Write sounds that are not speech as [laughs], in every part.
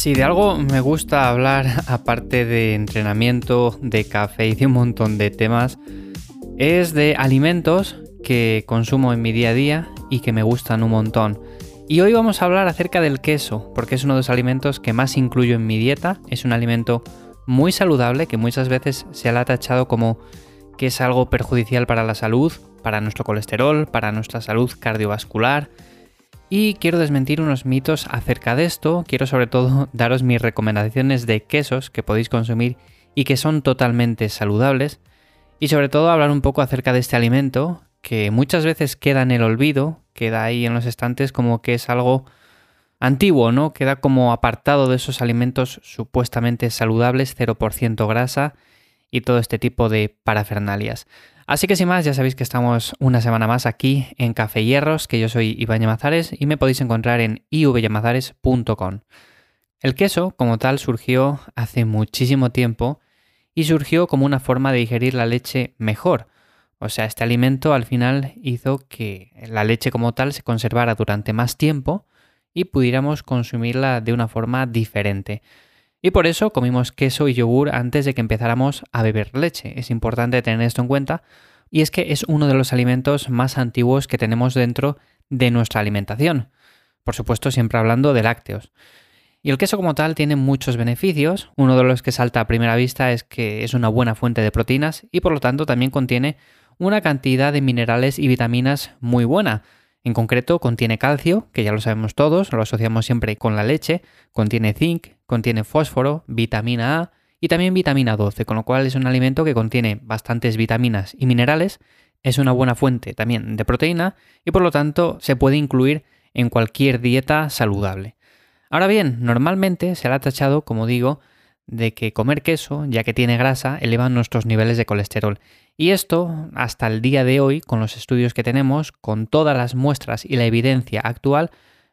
Si de algo me gusta hablar, [laughs] aparte de entrenamiento, de café y de un montón de temas, es de alimentos que consumo en mi día a día y que me gustan un montón. Y hoy vamos a hablar acerca del queso, porque es uno de los alimentos que más incluyo en mi dieta. Es un alimento muy saludable que muchas veces se le ha tachado como que es algo perjudicial para la salud, para nuestro colesterol, para nuestra salud cardiovascular. Y quiero desmentir unos mitos acerca de esto. Quiero sobre todo [laughs] daros mis recomendaciones de quesos que podéis consumir y que son totalmente saludables. Y sobre todo hablar un poco acerca de este alimento que muchas veces queda en el olvido, queda ahí en los estantes como que es algo antiguo, ¿no? Queda como apartado de esos alimentos supuestamente saludables, 0% grasa y todo este tipo de parafernalias. Así que sin más, ya sabéis que estamos una semana más aquí en Café Hierros, que yo soy Iván Llamazares y me podéis encontrar en ivyamazares.com. El queso, como tal, surgió hace muchísimo tiempo y surgió como una forma de digerir la leche mejor. O sea, este alimento al final hizo que la leche como tal se conservara durante más tiempo y pudiéramos consumirla de una forma diferente. Y por eso comimos queso y yogur antes de que empezáramos a beber leche. Es importante tener esto en cuenta y es que es uno de los alimentos más antiguos que tenemos dentro de nuestra alimentación. Por supuesto, siempre hablando de lácteos. Y el queso como tal tiene muchos beneficios. Uno de los que salta a primera vista es que es una buena fuente de proteínas y por lo tanto también contiene una cantidad de minerales y vitaminas muy buena. En concreto, contiene calcio, que ya lo sabemos todos, lo asociamos siempre con la leche, contiene zinc, contiene fósforo, vitamina A y también vitamina 12, con lo cual es un alimento que contiene bastantes vitaminas y minerales, es una buena fuente también de proteína y por lo tanto se puede incluir en cualquier dieta saludable. Ahora bien, normalmente se ha tachado, como digo, de que comer queso, ya que tiene grasa, eleva nuestros niveles de colesterol. Y esto, hasta el día de hoy, con los estudios que tenemos, con todas las muestras y la evidencia actual,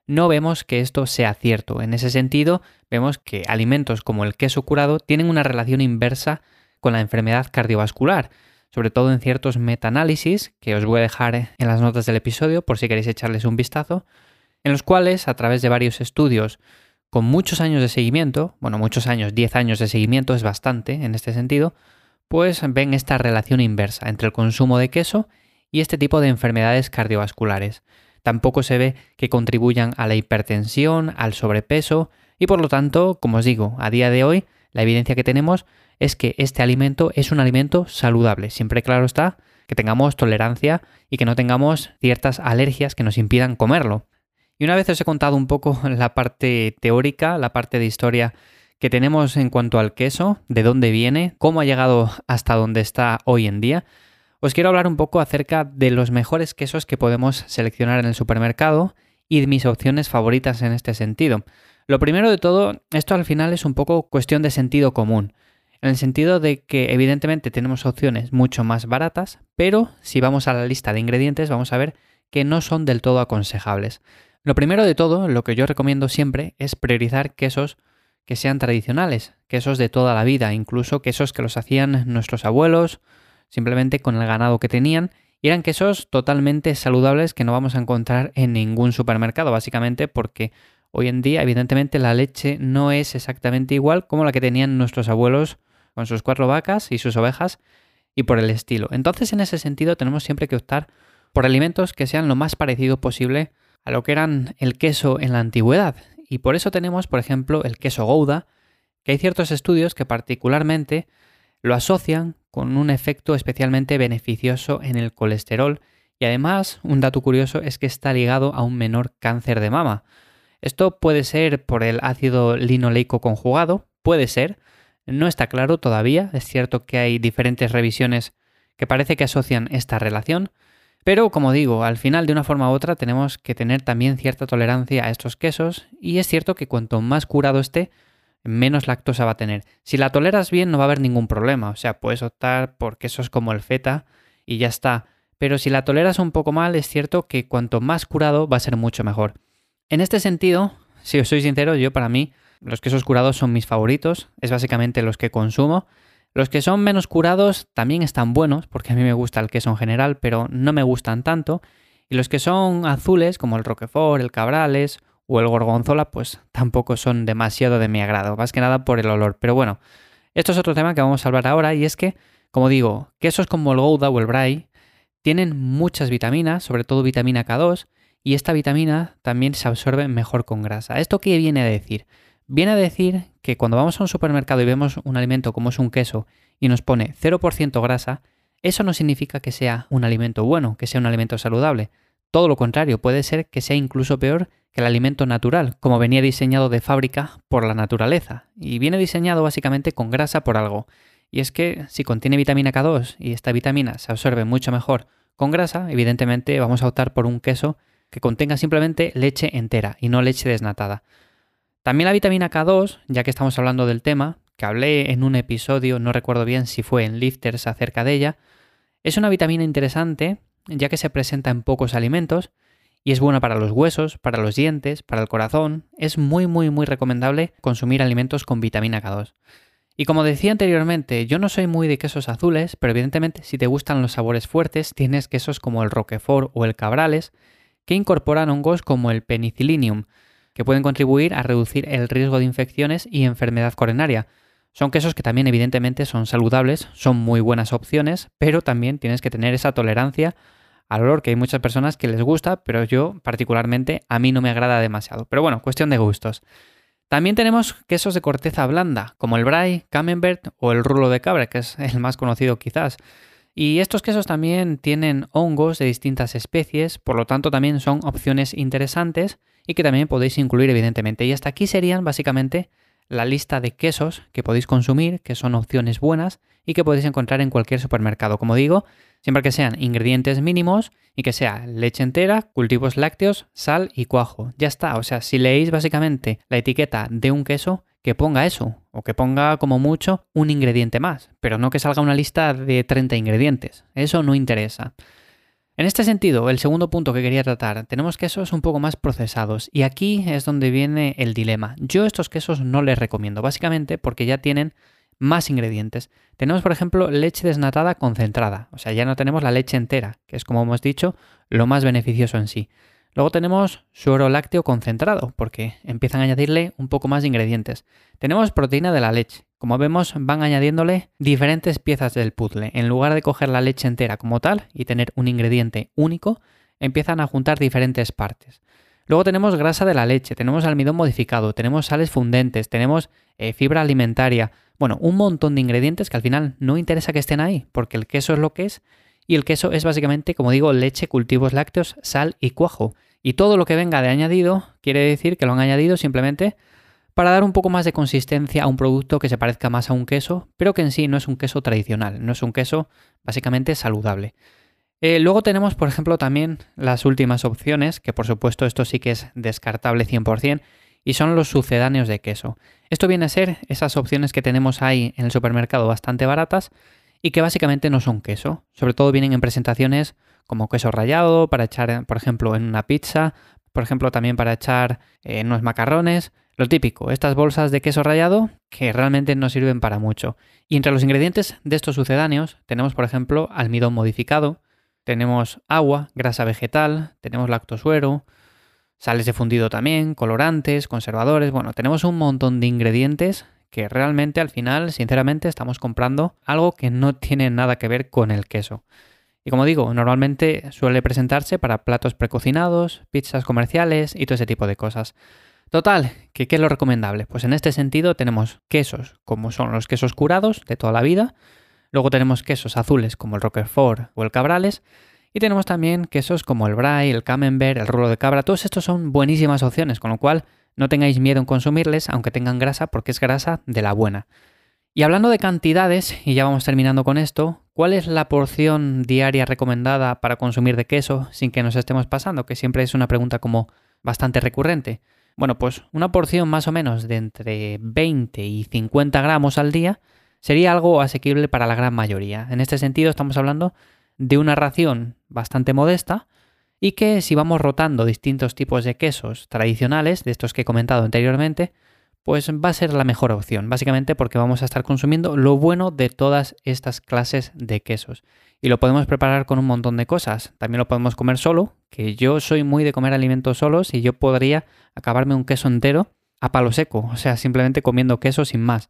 no vemos que esto sea cierto. En ese sentido, vemos que alimentos como el queso curado tienen una relación inversa con la enfermedad cardiovascular, sobre todo en ciertos metaanálisis, que os voy a dejar en las notas del episodio por si queréis echarles un vistazo, en los cuales, a través de varios estudios con muchos años de seguimiento, bueno, muchos años, 10 años de seguimiento es bastante en este sentido, pues ven esta relación inversa entre el consumo de queso y este tipo de enfermedades cardiovasculares. Tampoco se ve que contribuyan a la hipertensión, al sobrepeso y por lo tanto, como os digo, a día de hoy la evidencia que tenemos es que este alimento es un alimento saludable, siempre claro está que tengamos tolerancia y que no tengamos ciertas alergias que nos impidan comerlo. Y una vez os he contado un poco [laughs] la parte teórica, la parte de historia que tenemos en cuanto al queso, de dónde viene, cómo ha llegado hasta donde está hoy en día, os quiero hablar un poco acerca de los mejores quesos que podemos seleccionar en el supermercado y de mis opciones favoritas en este sentido. Lo primero de todo, esto al final es un poco cuestión de sentido común, en el sentido de que evidentemente tenemos opciones mucho más baratas, pero si vamos a la lista de ingredientes vamos a ver que no son del todo aconsejables. Lo primero de todo, lo que yo recomiendo siempre es priorizar quesos que sean tradicionales, quesos de toda la vida, incluso quesos que los hacían nuestros abuelos, simplemente con el ganado que tenían, y eran quesos totalmente saludables que no vamos a encontrar en ningún supermercado, básicamente porque hoy en día, evidentemente, la leche no es exactamente igual como la que tenían nuestros abuelos con sus cuatro vacas y sus ovejas y por el estilo. Entonces, en ese sentido, tenemos siempre que optar por alimentos que sean lo más parecido posible a lo que eran el queso en la antigüedad y por eso tenemos, por ejemplo, el queso Gouda, que hay ciertos estudios que particularmente lo asocian con un efecto especialmente beneficioso en el colesterol y además un dato curioso es que está ligado a un menor cáncer de mama. Esto puede ser por el ácido linoleico conjugado, puede ser, no está claro todavía, es cierto que hay diferentes revisiones que parece que asocian esta relación, pero como digo, al final de una forma u otra tenemos que tener también cierta tolerancia a estos quesos y es cierto que cuanto más curado esté, menos lactosa va a tener. Si la toleras bien no va a haber ningún problema, o sea, puedes optar por quesos como el feta y ya está. Pero si la toleras un poco mal, es cierto que cuanto más curado va a ser mucho mejor. En este sentido, si os soy sincero, yo para mí los quesos curados son mis favoritos, es básicamente los que consumo los que son menos curados también están buenos, porque a mí me gusta el queso en general, pero no me gustan tanto. Y los que son azules, como el Roquefort, el Cabrales o el gorgonzola, pues tampoco son demasiado de mi agrado, más que nada por el olor. Pero bueno, esto es otro tema que vamos a hablar ahora y es que, como digo, quesos como el Gouda o el Brie tienen muchas vitaminas, sobre todo vitamina K2, y esta vitamina también se absorbe mejor con grasa. ¿Esto qué viene a decir? Viene a decir que cuando vamos a un supermercado y vemos un alimento como es un queso y nos pone 0% grasa, eso no significa que sea un alimento bueno, que sea un alimento saludable. Todo lo contrario, puede ser que sea incluso peor que el alimento natural, como venía diseñado de fábrica por la naturaleza. Y viene diseñado básicamente con grasa por algo. Y es que si contiene vitamina K2 y esta vitamina se absorbe mucho mejor con grasa, evidentemente vamos a optar por un queso que contenga simplemente leche entera y no leche desnatada. También la vitamina K2, ya que estamos hablando del tema, que hablé en un episodio, no recuerdo bien si fue en Lifters acerca de ella, es una vitamina interesante ya que se presenta en pocos alimentos y es buena para los huesos, para los dientes, para el corazón. Es muy muy muy recomendable consumir alimentos con vitamina K2. Y como decía anteriormente, yo no soy muy de quesos azules, pero evidentemente si te gustan los sabores fuertes, tienes quesos como el Roquefort o el Cabrales, que incorporan hongos como el penicillium, que pueden contribuir a reducir el riesgo de infecciones y enfermedad coronaria. Son quesos que también evidentemente son saludables, son muy buenas opciones, pero también tienes que tener esa tolerancia al olor que hay muchas personas que les gusta, pero yo particularmente a mí no me agrada demasiado. Pero bueno, cuestión de gustos. También tenemos quesos de corteza blanda, como el brie, camembert o el rulo de cabra, que es [laughs] el más conocido quizás. Y estos quesos también tienen hongos de distintas especies, por lo tanto también son opciones interesantes y que también podéis incluir evidentemente. Y hasta aquí serían básicamente la lista de quesos que podéis consumir, que son opciones buenas y que podéis encontrar en cualquier supermercado. Como digo, siempre que sean ingredientes mínimos y que sea leche entera, cultivos lácteos, sal y cuajo. Ya está, o sea, si leéis básicamente la etiqueta de un queso, que ponga eso, o que ponga como mucho un ingrediente más, pero no que salga una lista de 30 ingredientes. Eso no interesa. En este sentido, el segundo punto que quería tratar, tenemos quesos un poco más procesados y aquí es donde viene el dilema. Yo estos quesos no les recomiendo, básicamente porque ya tienen más ingredientes. Tenemos, por ejemplo, leche desnatada concentrada, o sea, ya no tenemos la leche entera, que es como hemos dicho, lo más beneficioso en sí. Luego tenemos suero lácteo concentrado, porque empiezan a añadirle un poco más de ingredientes. Tenemos proteína de la leche. Como vemos, van añadiéndole diferentes piezas del puzzle. En lugar de coger la leche entera como tal y tener un ingrediente único, empiezan a juntar diferentes partes. Luego tenemos grasa de la leche, tenemos almidón modificado, tenemos sales fundentes, tenemos eh, fibra alimentaria. Bueno, un montón de ingredientes que al final no interesa que estén ahí, porque el queso es lo que es. Y el queso es básicamente, como digo, leche, cultivos lácteos, sal y cuajo. Y todo lo que venga de añadido quiere decir que lo han añadido simplemente para dar un poco más de consistencia a un producto que se parezca más a un queso, pero que en sí no es un queso tradicional, no es un queso básicamente saludable. Eh, luego tenemos, por ejemplo, también las últimas opciones, que por supuesto esto sí que es descartable 100%, y son los sucedáneos de queso. Esto viene a ser esas opciones que tenemos ahí en el supermercado bastante baratas y que básicamente no son queso. Sobre todo vienen en presentaciones como queso rallado para echar, por ejemplo, en una pizza, por ejemplo, también para echar en unos macarrones. Lo típico, estas bolsas de queso rallado que realmente no sirven para mucho. Y entre los ingredientes de estos sucedáneos tenemos, por ejemplo, almidón modificado, tenemos agua, grasa vegetal, tenemos lactosuero, sales de fundido también, colorantes, conservadores, bueno, tenemos un montón de ingredientes que realmente al final, sinceramente, estamos comprando algo que no tiene nada que ver con el queso. Y como digo, normalmente suele presentarse para platos precocinados, pizzas comerciales y todo ese tipo de cosas. Total, ¿qué, ¿qué es lo recomendable? Pues en este sentido tenemos quesos como son los quesos curados de toda la vida, Luego tenemos quesos azules como el Roquefort o el Cabrales. Y tenemos también quesos como el Brie, el Camembert, el rulo de cabra. Todos estos son buenísimas opciones, con lo cual no tengáis miedo en consumirles, aunque tengan grasa, porque es grasa de la buena. Y hablando de cantidades, y ya vamos terminando con esto, ¿cuál es la porción diaria recomendada para consumir de queso sin que nos estemos pasando? Que siempre es una pregunta como bastante recurrente. Bueno, pues una porción más o menos de entre 20 y 50 gramos al día sería algo asequible para la gran mayoría. En este sentido estamos hablando de una ración bastante modesta y que si vamos rotando distintos tipos de quesos tradicionales, de estos que he comentado anteriormente, pues va a ser la mejor opción, básicamente porque vamos a estar consumiendo lo bueno de todas estas clases de quesos. Y lo podemos preparar con un montón de cosas. También lo podemos comer solo, que yo soy muy de comer alimentos solos y yo podría acabarme un queso entero a palo seco, o sea, simplemente comiendo queso sin más.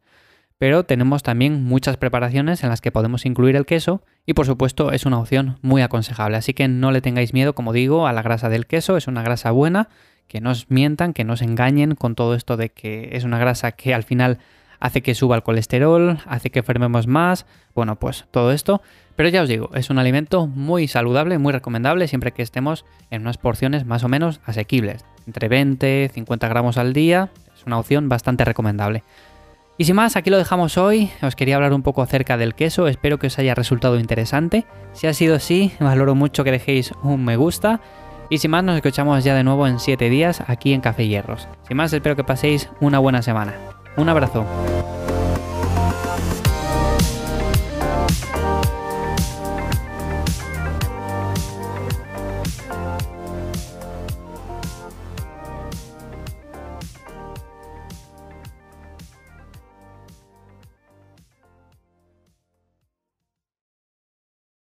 Pero tenemos también muchas preparaciones en las que podemos incluir el queso y por supuesto es una opción muy aconsejable. Así que no le tengáis miedo, como digo, a la grasa del queso, es una grasa buena, que no os mientan, que no os engañen con todo esto de que es una grasa que al final hace que suba el colesterol, hace que enfermemos más, bueno, pues todo esto. Pero ya os digo, es un alimento muy saludable, muy recomendable, siempre que estemos en unas porciones más o menos asequibles. Entre 20, 50 gramos al día, es una opción bastante recomendable. Y sin más, aquí lo dejamos hoy. Os quería hablar un poco acerca del queso, espero que os haya resultado interesante. Si ha sido así, valoro mucho que dejéis un me gusta. Y sin más, nos escuchamos ya de nuevo en 7 días aquí en Café Hierros. Sin más, espero que paséis una buena semana. Un abrazo.